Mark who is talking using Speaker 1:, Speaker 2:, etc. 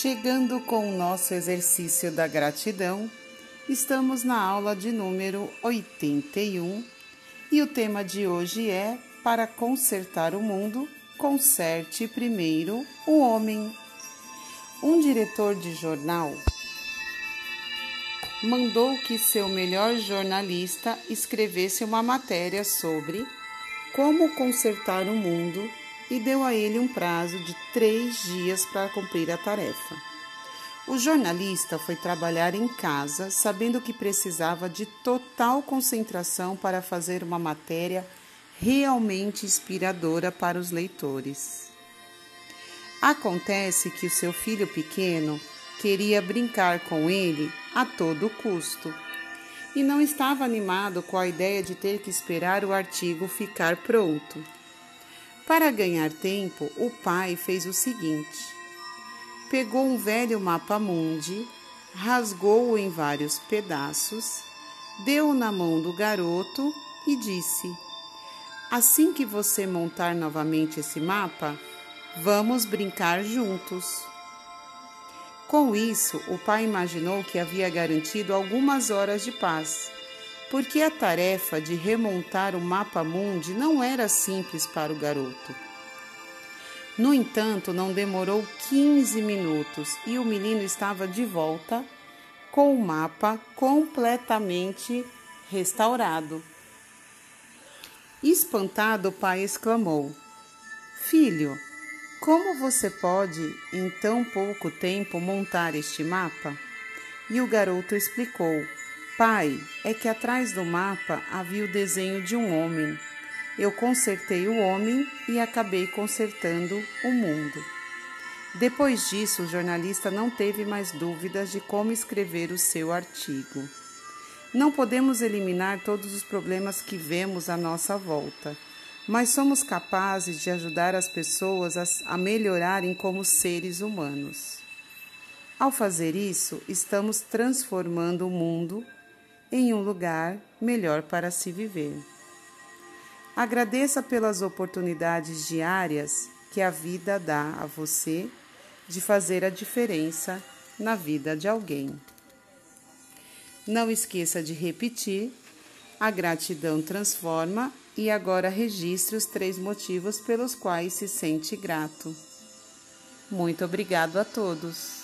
Speaker 1: Chegando com o nosso exercício da gratidão, estamos na aula de número 81 e o tema de hoje é: Para consertar o mundo, conserte primeiro o homem. Um diretor de jornal mandou que seu melhor jornalista escrevesse uma matéria sobre como consertar o mundo e deu a ele um prazo de três dias para cumprir a tarefa. O jornalista foi trabalhar em casa, sabendo que precisava de total concentração para fazer uma matéria realmente inspiradora para os leitores. Acontece que o seu filho pequeno queria brincar com ele a todo custo e não estava animado com a ideia de ter que esperar o artigo ficar pronto. Para ganhar tempo, o pai fez o seguinte: pegou um velho mapa mundi, rasgou-o em vários pedaços, deu-o na mão do garoto e disse: Assim que você montar novamente esse mapa, vamos brincar juntos. Com isso, o pai imaginou que havia garantido algumas horas de paz porque a tarefa de remontar o mapa mundi não era simples para o garoto. No entanto, não demorou 15 minutos e o menino estava de volta com o mapa completamente restaurado. Espantado, o pai exclamou: Filho, como você pode, em tão pouco tempo, montar este mapa? E o garoto explicou: Pai, é que atrás do mapa havia o desenho de um homem. Eu consertei o homem e acabei consertando o mundo. Depois disso, o jornalista não teve mais dúvidas de como escrever o seu artigo. Não podemos eliminar todos os problemas que vemos à nossa volta, mas somos capazes de ajudar as pessoas a, melhorarem como seres humanos. Ao fazer isso, estamos transformando o mundo em um lugar melhor para se viver. Agradeça pelas oportunidades diárias que a vida dá a você de fazer a diferença na vida de alguém. Não esqueça de repetir: a gratidão transforma e agora registre os três motivos pelos quais se sente grato. Muito obrigado a todos.